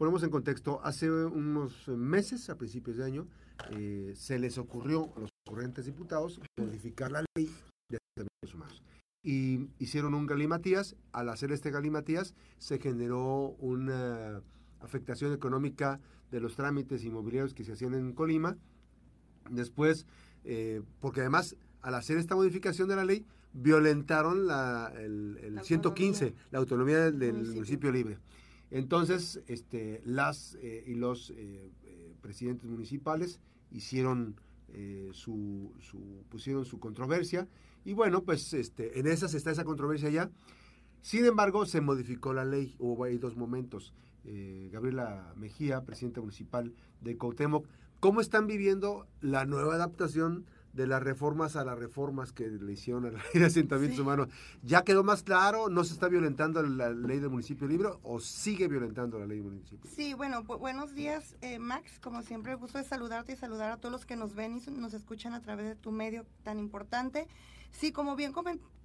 ponemos en contexto, hace unos meses, a principios de año, eh, se les ocurrió a los corrientes diputados modificar la ley de derechos humanos. Y hicieron un galimatías. Al hacer este galimatías, se generó una afectación económica de los trámites inmobiliarios que se hacían en Colima. Después, eh, porque además, al hacer esta modificación de la ley, violentaron la, el, 115, la autonomía del, municipio. libre. Entonces, este, las eh, y los eh, presidentes municipales hicieron su, su, pusieron su controversia y bueno, pues este, en esas está esa controversia ya. Sin embargo, se modificó la ley, hubo ahí dos momentos. Eh, Gabriela Mejía, presidenta municipal de Cautemoc. ¿Cómo están viviendo la nueva adaptación de las reformas a las reformas que le hicieron a la ley de asentamientos humanos? ¿Ya quedó más claro? ¿No se está violentando la ley del municipio libre o sigue violentando la ley del municipio? Sí, bueno, buenos días, eh, Max. Como siempre, gusto de saludarte y saludar a todos los que nos ven y nos escuchan a través de tu medio tan importante. Sí, como bien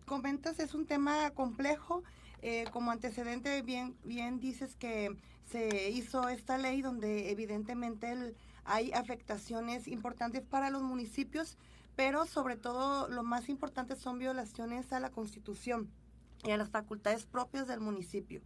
comentas, es un tema complejo eh, como antecedente, bien, bien dices que se hizo esta ley donde evidentemente hay afectaciones importantes para los municipios, pero sobre todo lo más importante son violaciones a la Constitución y a las facultades propias del municipio.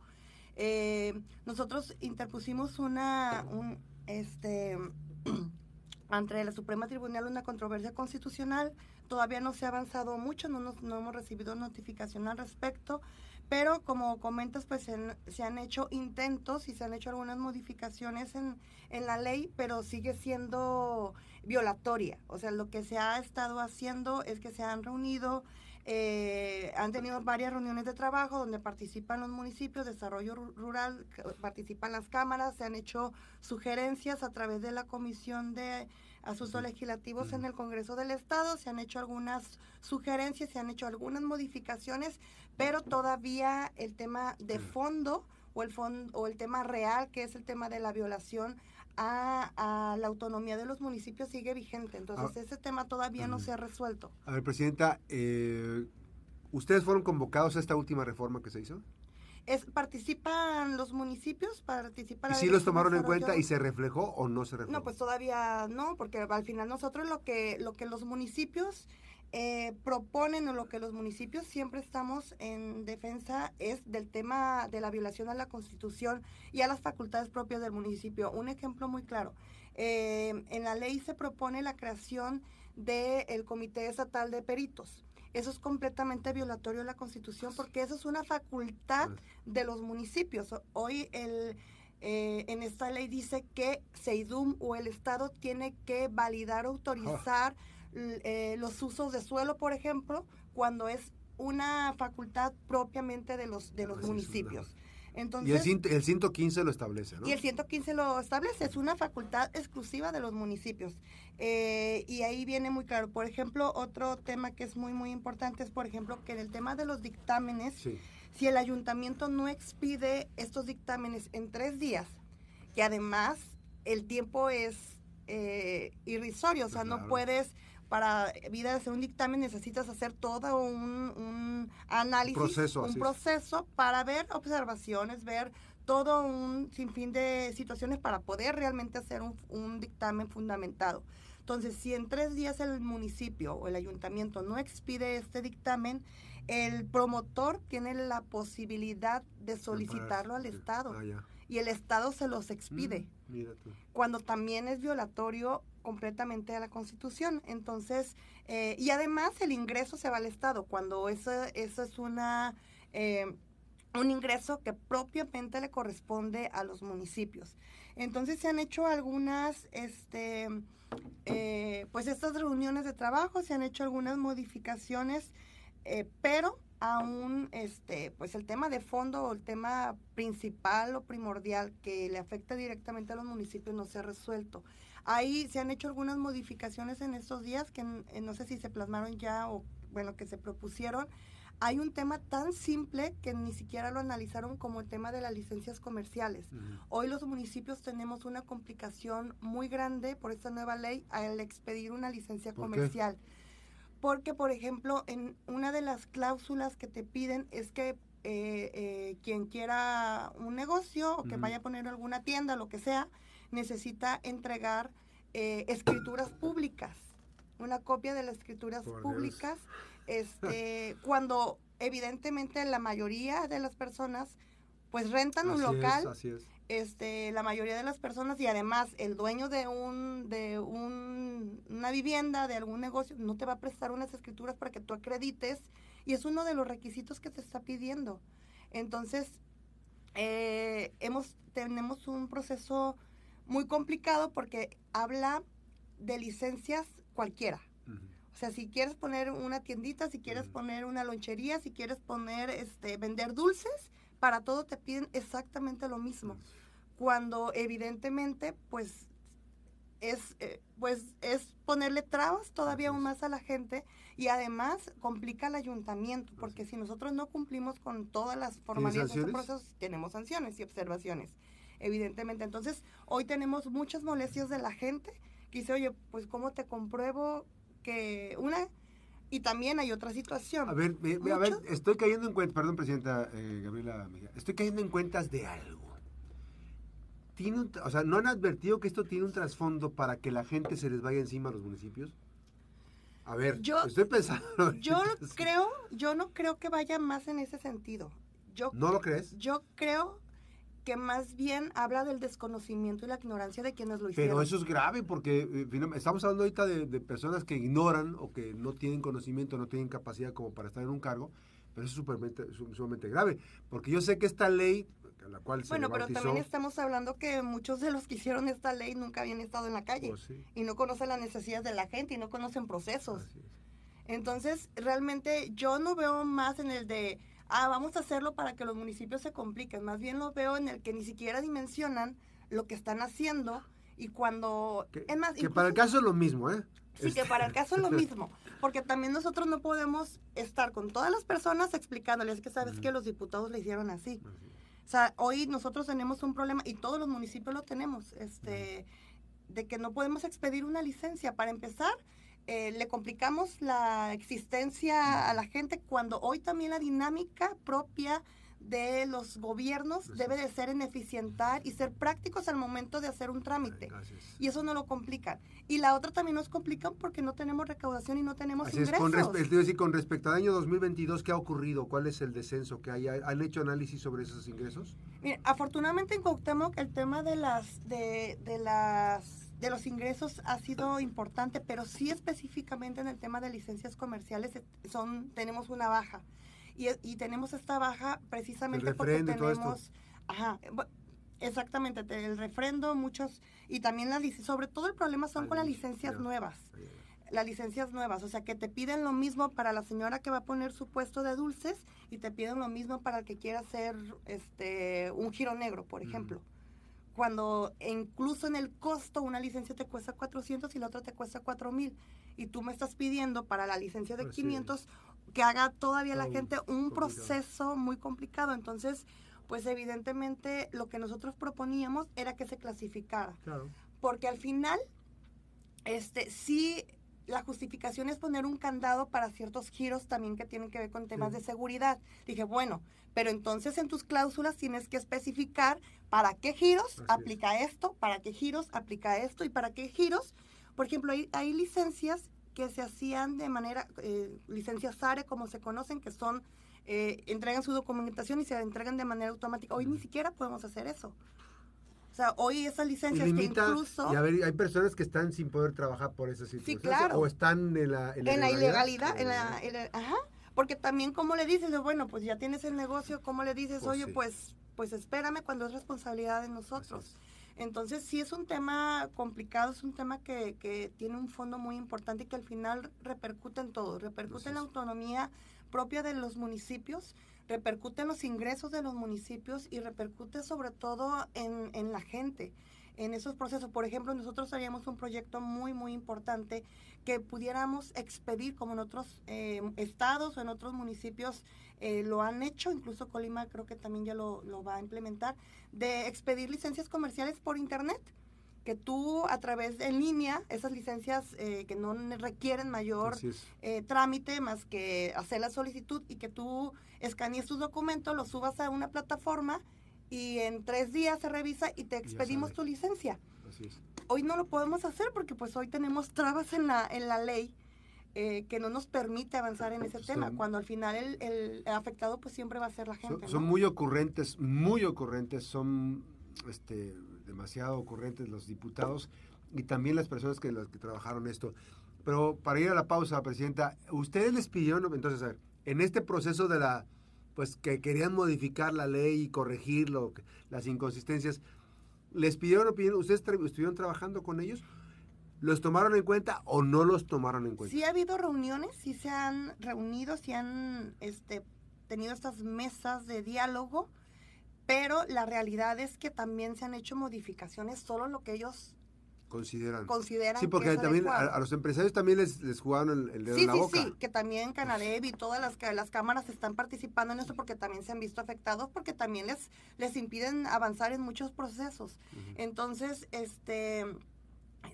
Eh, nosotros interpusimos una, un, este, ante la Suprema Tribunal una controversia constitucional. Todavía no se ha avanzado mucho, no, no hemos recibido notificación al respecto. Pero como comentas, pues se han hecho intentos y se han hecho algunas modificaciones en, en, la ley, pero sigue siendo violatoria. O sea, lo que se ha estado haciendo es que se han reunido, eh, han tenido varias reuniones de trabajo donde participan los municipios, desarrollo rural, participan las cámaras, se han hecho sugerencias a través de la Comisión de Asuntos Legislativos en el Congreso del Estado, se han hecho algunas sugerencias, se han hecho algunas modificaciones, pero todavía el tema de fondo o el, fondo, o el tema real, que es el tema de la violación a, la autonomía de los municipios, sigue vigente. Entonces, ah. ese tema todavía no se ha resuelto. A ver, Presidenta, eh, ¿ustedes fueron convocados a esta última reforma que se hizo? Es, participan los municipios, participan... ¿Y si los tomaron en cuenta y se reflejó o no se reflejó? No, pues todavía no, porque al final nosotros lo que, lo que los municipios eh, proponen o lo que los municipios siempre estamos en defensa es del tema de la violación a la Constitución y a las facultades propias del municipio. Un ejemplo muy claro. Eh, en la ley se propone la creación del Comité Estatal de Peritos. Eso es completamente violatorio a la Constitución porque eso es una facultad de los municipios. Hoy el, eh, en esta ley dice que SEIDUM o el Estado tiene que validar, autorizar. Eh, los usos de suelo, por ejemplo, cuando es una facultad propiamente de los, de los municipios. Entonces, y el, 115 lo establece, ¿no? Y el 115 lo establece, es una facultad exclusiva de los municipios. Eh, y ahí viene muy claro. Por ejemplo, otro tema que es muy, muy importante es, por ejemplo, que en el tema de los dictámenes, si el ayuntamiento no expide estos dictámenes en tres días, que además el tiempo es eh, irrisorio, o sea, no puedes para vida de hacer un dictamen necesitas hacer todo un, análisis, un proceso para ver observaciones, ver todo un sinfín de situaciones para poder realmente hacer un, dictamen fundamentado. Entonces, si en tres días el municipio o el ayuntamiento no expide este dictamen, el promotor tiene la posibilidad de solicitarlo al Estado. Ah, y el Estado se los expide. Mm, cuando también es violatorio completamente a la Constitución. Entonces, eh, y además el ingreso se va al Estado, cuando eso, eso es una... Eh, un ingreso que propiamente le corresponde a los municipios. Entonces se han hecho algunas, este, eh, pues estas reuniones de trabajo, se han hecho algunas modificaciones, pero aún, este, pues el tema de fondo o el tema principal o primordial que le afecta directamente a los municipios no se ha resuelto. Ahí se han hecho algunas modificaciones en estos días que no sé si se plasmaron ya o bueno, que se propusieron. Hay un tema tan simple que ni siquiera lo analizaron como el tema de las licencias comerciales. Hoy los municipios tenemos una complicación muy grande por esta nueva ley al expedir una licencia comercial. Porque, por ejemplo, en una de las cláusulas que te piden es que eh, eh, quien quiera un negocio o que vaya a poner alguna tienda, lo que sea, necesita entregar eh, escrituras públicas, una copia de las escrituras públicas, este, cuando evidentemente la mayoría de las personas pues rentan un local. Este, la mayoría de las personas y además el dueño de un de un, una vivienda, de algún negocio, no te va a prestar unas escrituras para que tú acredites y es uno de los requisitos que te está pidiendo. Entonces, eh, hemos, tenemos un proceso muy complicado porque habla de licencias cualquiera. O sea, si quieres poner una tiendita, si quieres poner una lonchería, si quieres poner, este, vender dulces, para todo te piden exactamente lo mismo. Cuando evidentemente, pues, es, eh, pues, es ponerle trabas todavía aún más a la gente y además complica el ayuntamiento, porque si nosotros no cumplimos con todas las formalidades de este proceso, tenemos sanciones y observaciones, evidentemente. Entonces, hoy tenemos muchas molestias de la gente que dice, oye, pues ¿cómo te compruebo que una... Y también hay otra situación. A ver, a ver, estoy cayendo en cuenta, perdón, Presidenta eh, Gabriela, estoy cayendo en cuentas de algo. Tiene o sea, ¿no han advertido que esto tiene un trasfondo para que la gente se les vaya encima a los municipios? A ver, yo, estoy pensando. Yo creo, yo no creo que vaya más en ese sentido. Yo, ¿No lo crees? Yo creo que más bien habla del desconocimiento y la ignorancia de quienes lo hicieron. Pero eso es grave porque eh, estamos hablando ahorita de, personas que ignoran o que no tienen conocimiento, no tienen capacidad como para estar en un cargo, pero eso es sumamente grave. Porque yo sé que esta ley bueno, pero también estamos hablando que muchos de los que hicieron esta ley nunca habían estado en la calle oh, y no conocen las necesidades de la gente y no conocen procesos. Entonces, realmente yo no veo más en el de, ah, vamos a hacerlo para que los municipios se compliquen, más bien lo veo en el que ni siquiera dimensionan lo que están haciendo y cuando... Que, es más, que para el caso es lo mismo, ¿eh? Sí, que para el caso es lo mismo, porque también nosotros no podemos estar con todas las personas explicándoles que sabes que los diputados le hicieron así. O sea, hoy nosotros tenemos un problema, y todos los municipios lo tenemos, este, de que no podemos expedir una licencia. Para empezar, eh, le complicamos la existencia a la gente cuando hoy también la dinámica propia de los gobiernos debe de ser en eficientar y ser prácticos al momento de hacer un trámite. Y eso no lo complican. Y la otra también nos complican porque no tenemos recaudación y no tenemos ingresos. con, decir, con respecto al año 2022, ¿qué ha ocurrido? ¿Cuál es el descenso que hay? ¿Han hecho análisis sobre esos ingresos? Mire, afortunadamente en Cuauhtémoc el tema de las de, de las de los ingresos ha sido importante, pero sí específicamente en el tema de licencias comerciales eh, son tenemos una baja. Y, tenemos esta baja precisamente porque tenemos... Ajá, exactamente, el refrendo, muchos, y también la sobre todo el problema son con las licencias nuevas. Las licencias nuevas, o sea que te piden lo mismo para la señora que va a poner su puesto de dulces y te piden lo mismo para el que quiera hacer este un giro negro, por ejemplo cuando incluso en el costo una licencia te cuesta 400 y la otra te cuesta 4000 y tú me estás pidiendo para la licencia de 500 que haga todavía la gente un proceso muy complicado. Entonces, pues evidentemente lo que nosotros proponíamos era que se clasificara. Porque al final, este, sí, la justificación es poner un candado para ciertos giros también que tienen que ver con temas de seguridad. Dije, bueno, pero entonces en tus cláusulas tienes que especificar para qué giros aplica esto, para qué giros aplica esto y para qué giros. Por ejemplo, hay, hay licencias que se hacían de manera, eh, licencias SARE como se conocen, que son, eh, entregan su documentación y se entregan de manera automática. Hoy ni siquiera podemos hacer eso. O sea, hoy esas licencias que incluso... Y a ver, hay personas que están sin poder trabajar por esa situación. Sí, claro. O están en la, en la, ilegalidad. En la, ajá. Porque también, como le dices? Bueno, pues ya tienes el negocio, ¿cómo le dices? Pues Oye, pues, pues espérame cuando es responsabilidad de nosotros. Entonces sí es un tema complicado, es un tema que, que, tiene un fondo muy importante y que al final repercute en todo, repercute en la autonomía propia de los municipios, repercute en los ingresos de los municipios y repercute sobre todo en, en la gente en esos procesos. Por ejemplo, nosotros haríamos un proyecto muy, muy importante que pudiéramos expedir como en otros eh, estados o en otros municipios eh, lo han hecho, incluso Colima creo que también ya lo, lo va a implementar, de expedir licencias comerciales por Internet que tú a través en línea, esas licencias eh, que no requieren mayor eh, trámite más que hacer la solicitud y que tú escanees tus documentos, los subas a una plataforma y en tres días se revisa y te expedimos tu licencia. Hoy no lo podemos hacer porque pues hoy tenemos trabas en la, en la ley eh, que no nos permite avanzar en ese tema, cuando al final el, afectado pues siempre va a ser la gente. Son, muy ocurrentes, muy ocurrentes, son este, demasiado ocurrentes los diputados y también las personas que, que trabajaron esto. Pero para ir a la pausa, Presidenta, ustedes les pidieron, entonces, a ver, en este proceso de la, pues que querían modificar la ley y corregir lo, las inconsistencias, ¿les pidieron opinión? ¿Ustedes estuvieron trabajando con ellos? ¿Los tomaron en cuenta o no los tomaron en cuenta? Sí ha habido reuniones, sí se han reunido, sí han este, tenido estas mesas de diálogo, pero la realidad es que también se han hecho modificaciones, solo lo que ellos consideran. consideran sí, porque también a, los empresarios también les, les jugaron el, dedo en la boca. Sí, sí, que también Canadev y todas las, las cámaras están participando en esto porque también se han visto afectados, porque también les, les impiden avanzar en muchos procesos. Entonces, este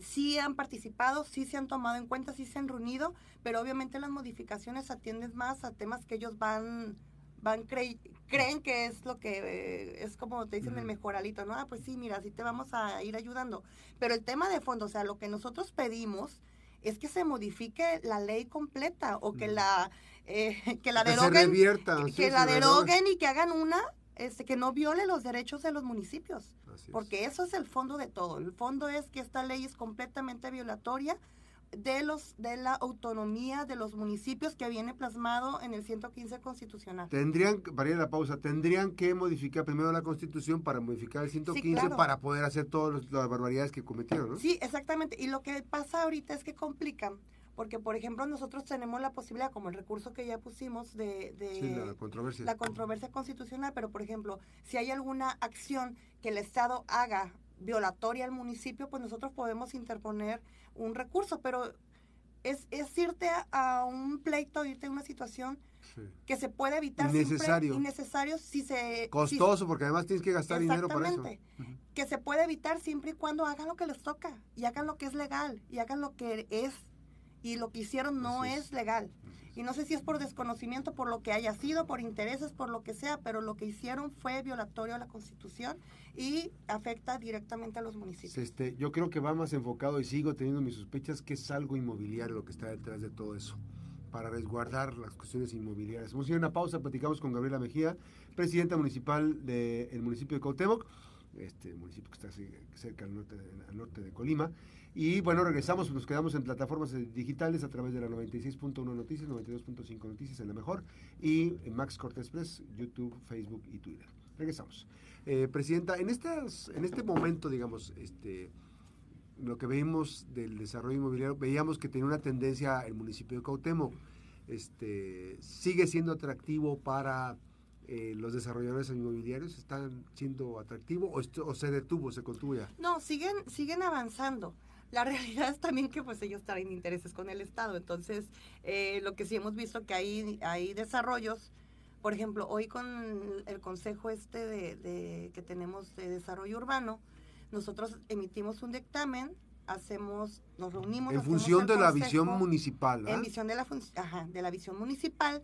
sí han participado, sí se han tomado en cuenta, sí se han reunido, pero obviamente las modificaciones atienden más a temas que ellos van, van creen que es lo que eh, es como te dicen el mejoralito, ¿no? Ah, pues sí, mira, sí te vamos a ir ayudando. Pero el tema de fondo, o sea, lo que nosotros pedimos es que se modifique la ley completa o que la eh, que la deroguen, que, la deroguen y que hagan una este, que no viole los derechos de los municipios. porque eso es el fondo de todo. El fondo es que esta ley es completamente violatoria de los de la autonomía de los municipios que viene plasmado en el 115 constitucional. Tendrían, para ir a la pausa, tendrían que modificar primero la constitución para modificar el 115 para poder hacer todas las barbaridades que cometieron, ¿no? Sí, exactamente. Y lo que pasa ahorita es que complican porque por ejemplo nosotros tenemos la posibilidad, como el recurso que ya pusimos, de, la, controversia. la controversia constitucional, pero por ejemplo, si hay alguna acción que el Estado haga violatoria al municipio, pues nosotros podemos interponer un recurso, pero es, es irte a, un pleito, irte a una situación que se puede evitar. Innecesario. innecesario si se... Costoso, porque además tienes que gastar dinero para eso. Que se puede evitar siempre y cuando hagan lo que les toca y hagan lo que es legal y hagan lo que es y lo que hicieron no es. legal. Y no sé si es por desconocimiento, por lo que haya sido, por intereses, por lo que sea, pero lo que hicieron fue violatorio a la Constitución y afecta directamente a los municipios. Este, yo creo que va más enfocado y sigo teniendo mis sospechas que es algo inmobiliario lo que está detrás de todo eso para resguardar las cuestiones inmobiliarias. Vamos a ir a una pausa, platicamos con Gabriela Mejía, presidenta municipal del municipio de Cautemoc, este municipio que está cerca al norte, al norte de Colima. Y bueno, regresamos, nos quedamos en plataformas digitales a través de la 96.1 Noticias, 92.5 Noticias en la mejor, y Max Cortés Press, YouTube, Facebook y Twitter. Regresamos. Eh, Presidenta, en, estas, en este momento, digamos, este, lo que vimos del desarrollo inmobiliario, veíamos que tenía una tendencia el municipio de Cautemo. Este, ¿Sigue siendo atractivo para eh, los desarrolladores inmobiliarios? ¿Están siendo atractivo o, o, se detuvo, se contuvo ya? No, siguen, siguen avanzando. La realidad es también que pues ellos traen intereses con el Estado. Entonces, eh, lo que sí hemos visto que hay, hay desarrollos, por ejemplo, hoy con el consejo este de, que tenemos de desarrollo urbano, nosotros emitimos un dictamen, hacemos, nos reunimos. En función de la visión municipal. En visión de la, ajá, de la visión municipal.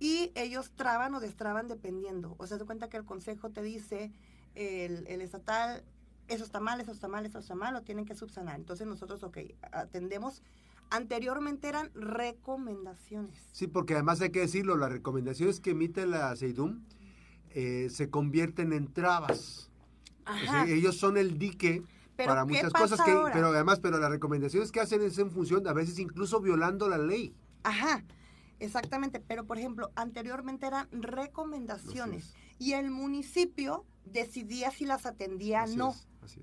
Y ellos traban o destraban dependiendo. O sea, se cuenta que el consejo te dice, el, el estatal eso está mal, eso está mal, eso está mal, lo tienen que subsanar. Entonces nosotros, ok, atendemos. Anteriormente eran recomendaciones. Sí, porque además hay que decirlo, las recomendaciones que emite la CEIDUM eh, se convierten en trabas. ellos son el dique para muchas cosas que, pero además, pero las recomendaciones que hacen es en función, a veces incluso violando la ley. Ajá. Exactamente, pero por ejemplo, anteriormente eran recomendaciones y el municipio decidía si las atendía o no.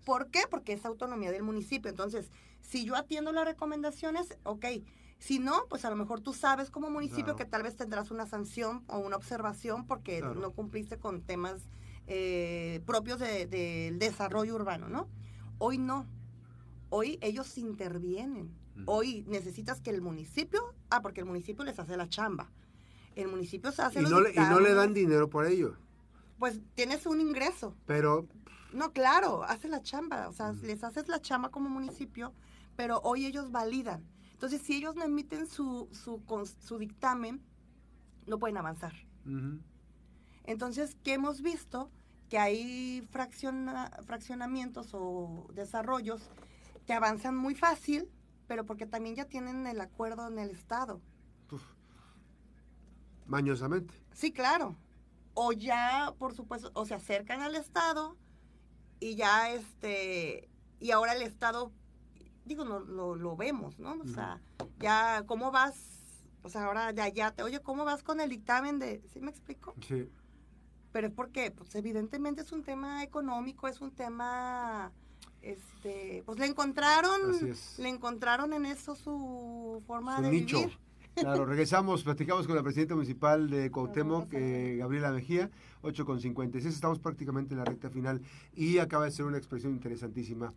¿Por qué? Porque es autonomía del municipio. Entonces, si yo atiendo las recomendaciones, ok. Si no, pues a lo mejor tú sabes como municipio que tal vez tendrás una sanción o una observación porque no cumpliste con temas eh, propios del de, desarrollo urbano, ¿no? Hoy no. Hoy ellos intervienen. Hoy necesitas que el municipio, ah, porque el municipio les hace la chamba. El municipio se hace y no, le, y no le dan dinero por ello. Pues tienes un ingreso. Pero No, claro, hace la chamba, o sea, les haces la chamba como municipio, pero hoy ellos validan. Entonces, si ellos no emiten su, su, su dictamen, no pueden avanzar. Entonces, ¿qué hemos visto? Que hay fracciona, fraccionamientos o desarrollos que avanzan muy fácil, pero porque también ya tienen el acuerdo en el Estado. Mañosamente. Sí, claro. O ya, por supuesto, o se acercan al Estado y ya este, y ahora el Estado, digo, no, lo, vemos, ¿no? O sea, ya, ¿cómo vas? O sea, ahora ya, ya te, oye, ¿cómo vas con el dictamen de, ¿sí me explico? Sí. Pero es porque, pues evidentemente es un tema económico, es un tema este, pues le encontraron, le encontraron en eso su forma de vivir. Claro, regresamos, platicamos con la presidenta municipal de Cuauhtémoc, eh, Gabriela Mejía, 8 con 56, estamos prácticamente en la recta final y acaba de ser una expresión interesantísima.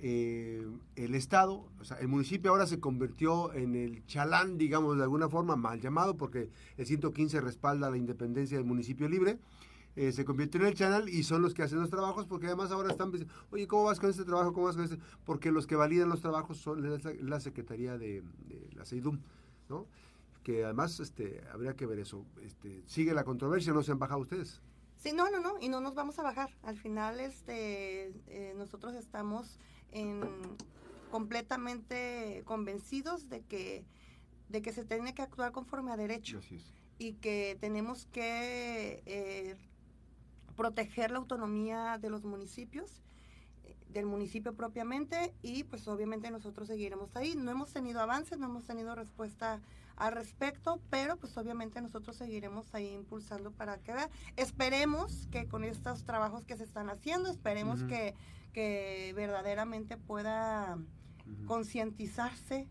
Eh, el Estado, o sea, el municipio ahora se convirtió en el chalán, digamos, de alguna forma, mal llamado, porque el 115 respalda la independencia del municipio libre, eh, se convirtió en el channel y son los que hacen los trabajos porque además ahora están diciendo, oye, ¿cómo vas con este trabajo? ¿Cómo vas con este? Porque los que validan los trabajos son la, Secretaría de, la CEIDUM, ¿no? Que además este, habría que ver eso. Este, ¿Sigue la controversia? ¿No se han bajado ustedes? Sí, no, no, no, y no nos vamos a bajar. Al final este, eh, nosotros estamos en, completamente convencidos de que, de que se tiene que actuar conforme a derecho. Y que tenemos que eh, proteger la autonomía de los municipios, del municipio propiamente, y pues obviamente nosotros seguiremos ahí. No hemos tenido avances, no hemos tenido respuesta al respecto, pero pues obviamente nosotros seguiremos ahí impulsando para que vea. Esperemos que con estos trabajos que se están haciendo, esperemos que, que verdaderamente pueda concientizarse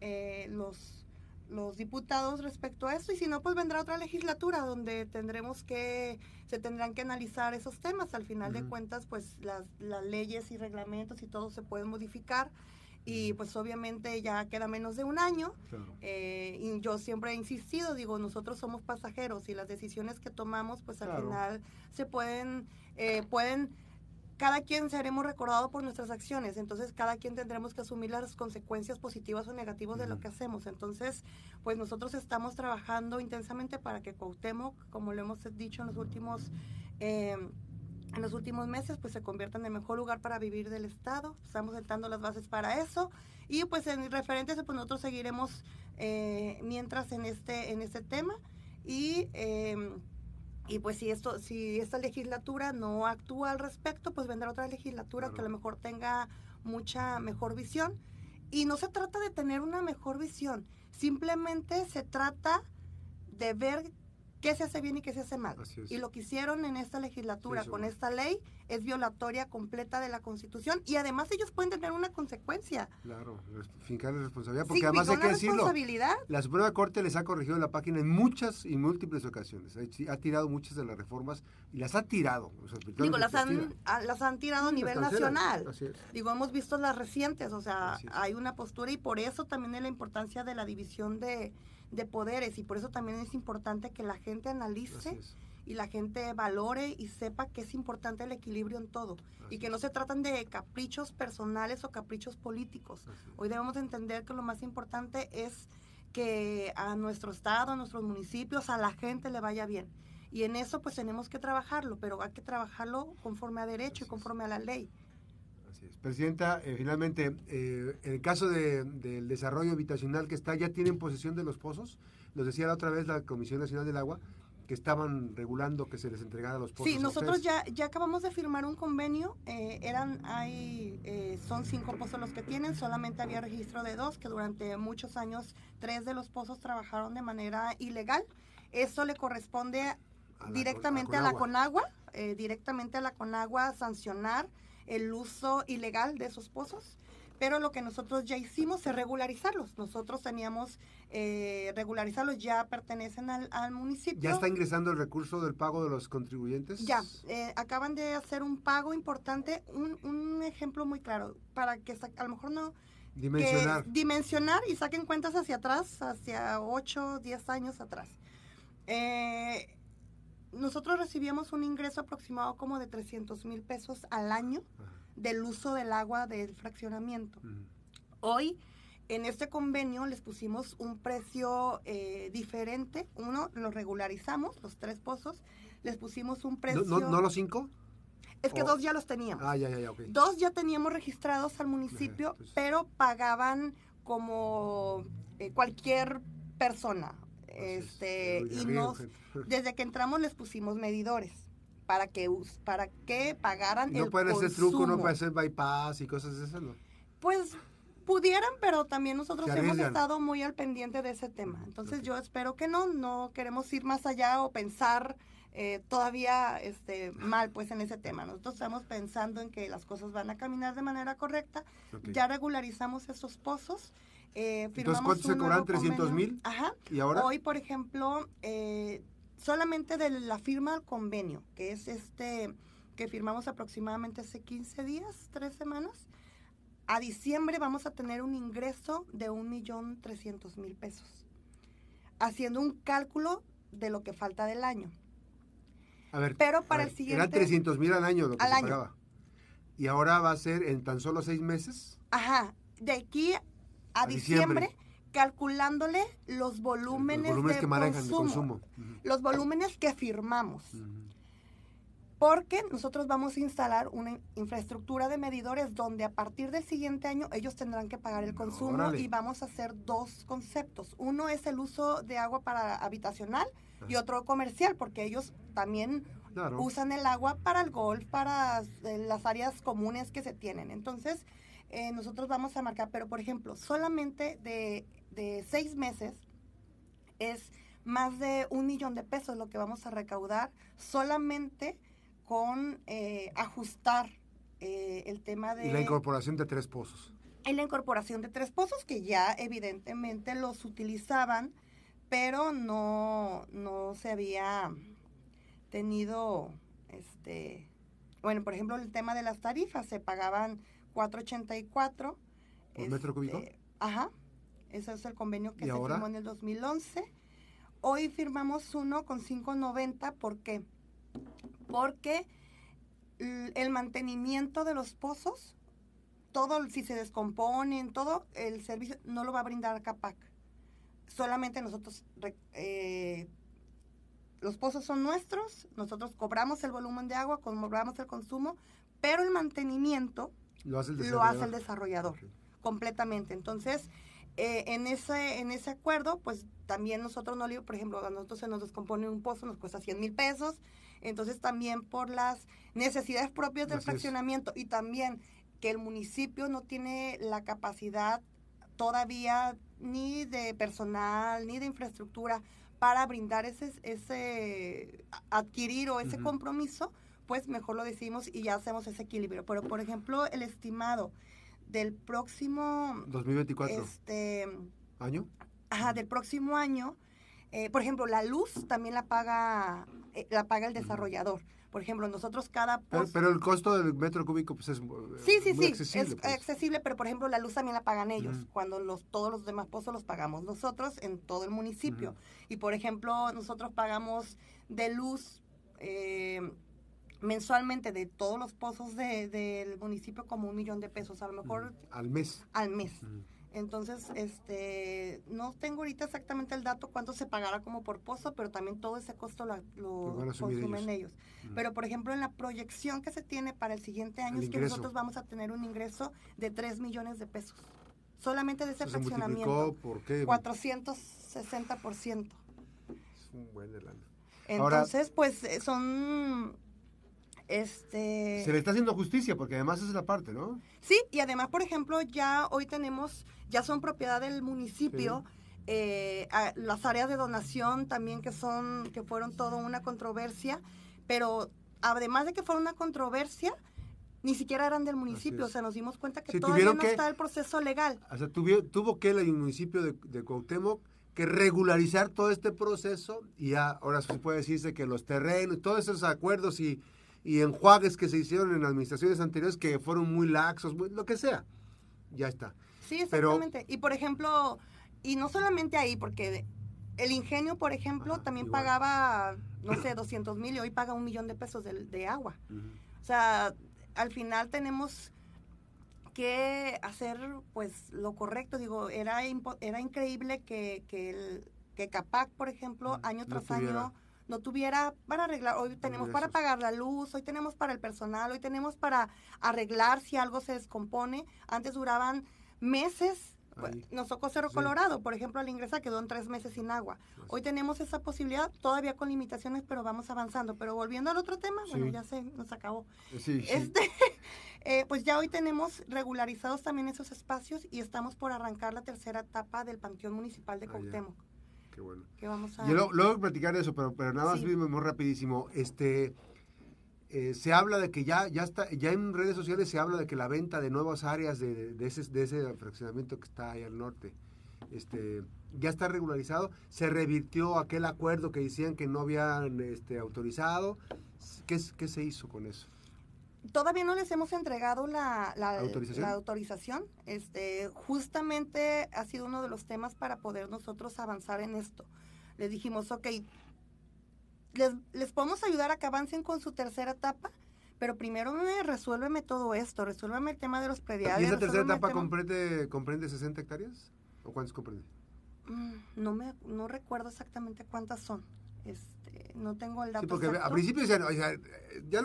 eh, los los diputados respecto a esto y si no pues vendrá otra legislatura donde tendremos que se tendrán que analizar esos temas. Al final de cuentas pues las, las, leyes y reglamentos y todo se pueden modificar y pues obviamente ya queda menos de un año eh, y yo siempre he insistido digo nosotros somos pasajeros y las decisiones que tomamos pues al final se pueden eh, pueden cada quien seremos recordados por nuestras acciones, entonces cada quien tendremos que asumir las consecuencias positivas o negativas de lo que hacemos. Entonces, pues nosotros estamos trabajando intensamente para que Cuauhtémoc, como lo hemos dicho en los últimos... Em, en los últimos meses pues se convierta en el mejor lugar para vivir del estado. Estamos sentando las bases para eso. Y pues en referente a eso pues nosotros seguiremos eh, mientras en este en este tema. Y eh, y pues si esto, si esta legislatura no actúa al respecto, pues vendrá otra legislatura que a lo mejor tenga mucha mejor visión. Y no se trata de tener una mejor visión, simplemente se trata de ver qué se hace bien y qué se hace mal. Y lo que hicieron en esta legislatura con esta ley es violatoria completa de la Constitución y además ellos pueden tener una consecuencia. Claro, fincarle responsabilidad, porque además hay que decirlo. La Suprema Corte les ha corregido la página en muchas y múltiples ocasiones. Ha, tirado muchas de las reformas y las ha tirado. Digo, las han, las han tirado a nivel nacional. Digo, hemos visto las recientes, o sea, hay una postura y por eso también es la importancia de la división de de poderes y por eso también es importante que la gente analice y la gente valore y sepa que es importante el equilibrio en todo y que no se tratan de caprichos personales o caprichos políticos. Hoy debemos entender que lo más importante es que a nuestro estado, a nuestros municipios, a la gente le vaya bien. Y en eso pues tenemos que trabajarlo, pero hay que trabajarlo conforme a derecho y conforme a la ley. Presidenta, eh, finalmente, eh, en el caso del desarrollo habitacional que está, ¿ya tienen posesión de los pozos? Nos decía la otra vez la Comisión Nacional del Agua que estaban regulando que se les entregara los pozos. Sí, nosotros ya, ya acabamos de firmar un convenio, eh, eran, hay, son cinco pozos los que tienen, solamente había registro de dos, que durante muchos años tres de los pozos trabajaron de manera ilegal. Eso le corresponde directamente a la Conagua, directamente a la Conagua sancionar el uso ilegal de esos pozos, pero lo que nosotros ya hicimos es regularizarlos. Nosotros teníamos eh, regularizarlos, ya pertenecen al, municipio. ¿Ya está ingresando el recurso del pago de los contribuyentes? Ya, eh, acaban de hacer un pago importante, un, un ejemplo muy claro, para que a lo mejor no... Dimensionar. dimensionar y saquen cuentas hacia atrás, hacia 8, 10 años atrás. Eh, nosotros recibíamos un ingreso aproximado como de 300 mil pesos al año del uso del agua del fraccionamiento. Hoy, en este convenio, les pusimos un precio eh, diferente. Uno, lo regularizamos, los tres pozos. Les pusimos un precio... ¿No, no, los cinco? Es que dos ya los teníamos. Ah, ya, ya, ya, Dos ya teníamos registrados al municipio, pero pagaban como eh, cualquier persona. Este, y nos, desde que entramos les pusimos medidores para que para que pagaran no pueden hacer truco no pueden hacer bypass y cosas de esas no pues pudieran pero también nosotros hemos estado muy al pendiente de ese tema entonces yo espero que no no queremos ir más allá o pensar eh, todavía este, mal pues en ese tema. Nosotros estamos pensando en que las cosas van a caminar de manera correcta. Ya regularizamos esos pozos. Eh, Entonces, ¿cuánto se cobran? ¿300 mil? Ajá. ¿Y ahora? Hoy, por ejemplo, eh, solamente de la firma del convenio, que es este que firmamos aproximadamente hace 15 días, tres semanas, a diciembre vamos a tener un ingreso de 1.300.000 pesos, haciendo un cálculo de lo que falta del año. A ver, pero para el siguiente... Eran 300 mil al año lo que se pagaba. Y ahora va a ser en tan solo seis meses. Ajá, de aquí a, diciembre, calculándole los volúmenes, los que manejan consumo, los volúmenes que firmamos. Porque nosotros vamos a instalar una infraestructura de medidores donde a partir del siguiente año ellos tendrán que pagar el consumo y vamos a hacer dos conceptos. Uno es el uso de agua para habitacional y otro comercial, porque ellos también usan el agua para el golf, para eh, las áreas comunes que se tienen. Entonces, eh, nosotros vamos a marcar, pero por ejemplo, solamente de, seis meses es más de un millón de pesos lo que vamos a recaudar solamente con eh, ajustar el tema de... Y la incorporación de tres pozos. Y la incorporación de tres pozos que ya evidentemente los utilizaban pero no, no se había tenido, este, bueno, por ejemplo, el tema de las tarifas, se pagaban 4.84. ¿Por este, metro cúbico? Ajá, ese es el convenio que se firmó en el 2011. Hoy firmamos uno con 5.90, ¿por qué? Porque el mantenimiento de los pozos, todo, si se descomponen, todo, el servicio no lo va a brindar CAPAC solamente nosotros, eh, los pozos son nuestros, nosotros cobramos el volumen de agua, cobramos el consumo, pero el mantenimiento lo hace el desarrollador, completamente. Entonces, eh, en, ese, en ese acuerdo, pues también nosotros no le por ejemplo, a nosotros se nos descompone un pozo, nos cuesta 100 mil pesos, entonces también por las necesidades propias del fraccionamiento y también que el municipio no tiene la capacidad todavía ni de personal, ni de infraestructura para brindar ese, ese adquirir o ese compromiso, pues mejor lo decimos y ya hacemos ese equilibrio. Pero, por ejemplo, el estimado del próximo... 2024. Este, ¿Año? Ajá, del próximo año. Eh, por ejemplo, la luz también la paga, eh, la paga el desarrollador. Por ejemplo, nosotros cada Pero, el costo del metro cúbico pues es sí, sí, sí, accesible. Es pues. accesible, pero por ejemplo la luz también la pagan ellos, cuando los todos los demás pozos los pagamos nosotros en todo el municipio. Y por ejemplo, nosotros pagamos de luz eh, mensualmente de todos los pozos del municipio como un millón de pesos, a lo mejor... Al mes. Al mes. Entonces, este, no tengo ahorita exactamente el dato cuánto se pagará como por pozo, pero también todo ese costo lo, consumen ellos. Pero, por ejemplo, en la proyección que se tiene para el siguiente año es que nosotros vamos a tener un ingreso de 3 millones de pesos. Solamente de ese fraccionamiento. ¿Por qué? 460%. Es un buen elano. Entonces, pues eh, son este se le está haciendo justicia porque además es la parte, ¿no? Sí, y además, por ejemplo, ya hoy tenemos, ya son propiedad del municipio. Eh, las áreas de donación también que son, que fueron todo una controversia, pero además de que fueron una controversia, ni siquiera eran del municipio, o sea, nos dimos cuenta que todavía no está el proceso legal. O sea, tuvo, que el municipio de, de Cuauhtémoc que regularizar todo este proceso y ya ahora se puede decirse que los terrenos, todos esos acuerdos y y enjuagues que se hicieron en administraciones anteriores que fueron muy laxos, lo que sea. Ya está. Sí, exactamente. y por ejemplo, y no solamente ahí, porque el ingenio, por ejemplo, también pagaba no sé, 200 mil y hoy paga un millón de pesos de, agua. O sea, al final tenemos que hacer pues lo correcto. Digo, era, era increíble que, que, el, que CAPAC, por ejemplo, año tras año no tuviera para arreglar, hoy tenemos para pagar la luz, hoy tenemos para el personal, hoy tenemos para arreglar si algo se descompone. Antes duraban meses nos tocó Cerro Colorado, por ejemplo, al ingresar quedó en tres meses sin agua. Hoy tenemos esa posibilidad, todavía con limitaciones, pero vamos avanzando. Pero volviendo al otro tema, bueno, ya se nos acabó. este, eh, pues ya hoy tenemos regularizados también esos espacios y estamos por arrancar la tercera etapa del Panteón Municipal de ah, Cuauhtémoc bueno. Y luego, platicar eso, pero, pero nada más muy rapidísimo. Este, eh, se habla de que ya, ya está, ya en redes sociales se habla de que la venta de nuevas áreas de, de, ese, de ese fraccionamiento que está ahí al norte, este, ya está regularizado. Se revirtió aquel acuerdo que decían que no habían este, autorizado. ¿Qué, ¿Qué se hizo con eso? Todavía no les hemos entregado la, la, ¿Autorización? Este, justamente ha sido uno de los temas para poder nosotros avanzar en esto. Les dijimos, ok, les, les podemos ayudar a que avancen con su tercera etapa, pero primero me resuélveme todo esto, resuélveme el tema de los prediales. ¿Y esa tercera etapa comprende, comprende 60 hectáreas? ¿O cuántas comprende? Mm, no, me, no recuerdo exactamente cuántas son. Este, no tengo el dato. Sí, porque a principio decían, ya es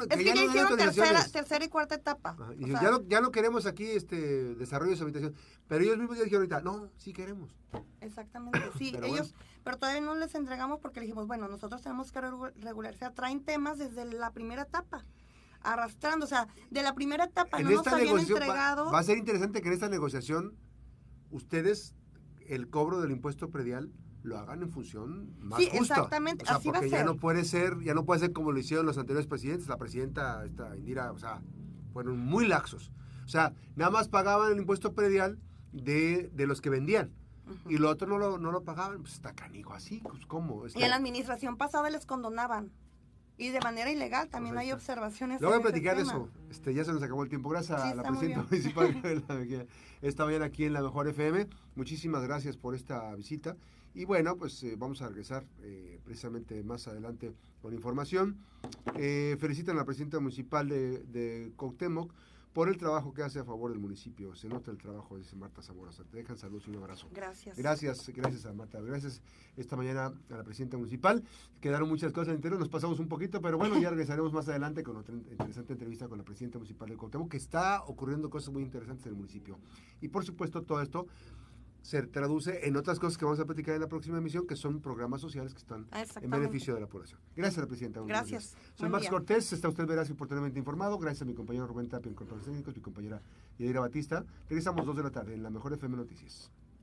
que, ya, no hicieron tercera, tercera, y cuarta etapa. y ya, no, ya no queremos aquí este desarrollo de su habitación. Pero ellos mismos ya dijeron ahorita, no, sí queremos. Exactamente, sí, pero ellos, pero todavía no les entregamos porque dijimos, bueno, nosotros tenemos que regularizar, traen temas desde la primera etapa arrastrando, o sea, de la primera etapa no nos habían entregado. Va, a ser interesante que en esta negociación ustedes el cobro del impuesto predial lo hagan en función más sí, exactamente, o sea, porque ya no puede ser, ya no puede ser como lo hicieron los anteriores presidentes, la presidenta esta Indira, o sea, fueron muy laxos. O sea, nada más pagaban el impuesto predial de, de los que vendían. Y lo otro no lo, no lo pagaban, pues está canijo así, pues cómo. Y en la administración pasada les condonaban. Y de manera ilegal también hay observaciones. Lo voy a platicar eso. Este, ya se nos acabó el tiempo. Gracias a la presidenta municipal esta mañana aquí en la Mejor FM. Muchísimas gracias por esta visita. Y bueno, pues eh, vamos a regresar eh, precisamente más adelante con información. Eh, felicitan a la presidenta municipal de, de por el trabajo que hace a favor del municipio. Se nota el trabajo, dice Marta Zamora. Te dejan saludos y un abrazo. Gracias. Gracias, gracias a Marta. Gracias esta mañana a la presidenta municipal. Quedaron muchas cosas en interior, nos pasamos un poquito, pero bueno, ya regresaremos más adelante con otra interesante entrevista con la presidenta municipal de Cuauhtémoc, que está ocurriendo cosas muy interesantes en el municipio. Y por supuesto, todo esto se traduce en otras cosas que vamos a platicar en la próxima emisión, que son programas sociales que están en beneficio de la población. Gracias, la presidenta. Gracias. Soy Max Cortés, está usted veraz y oportunamente informado. Gracias a mi compañero Rubén Tapia en Controles Técnicos, mi compañera Yadira Batista. Regresamos dos de la tarde en la Mejor FM Noticias.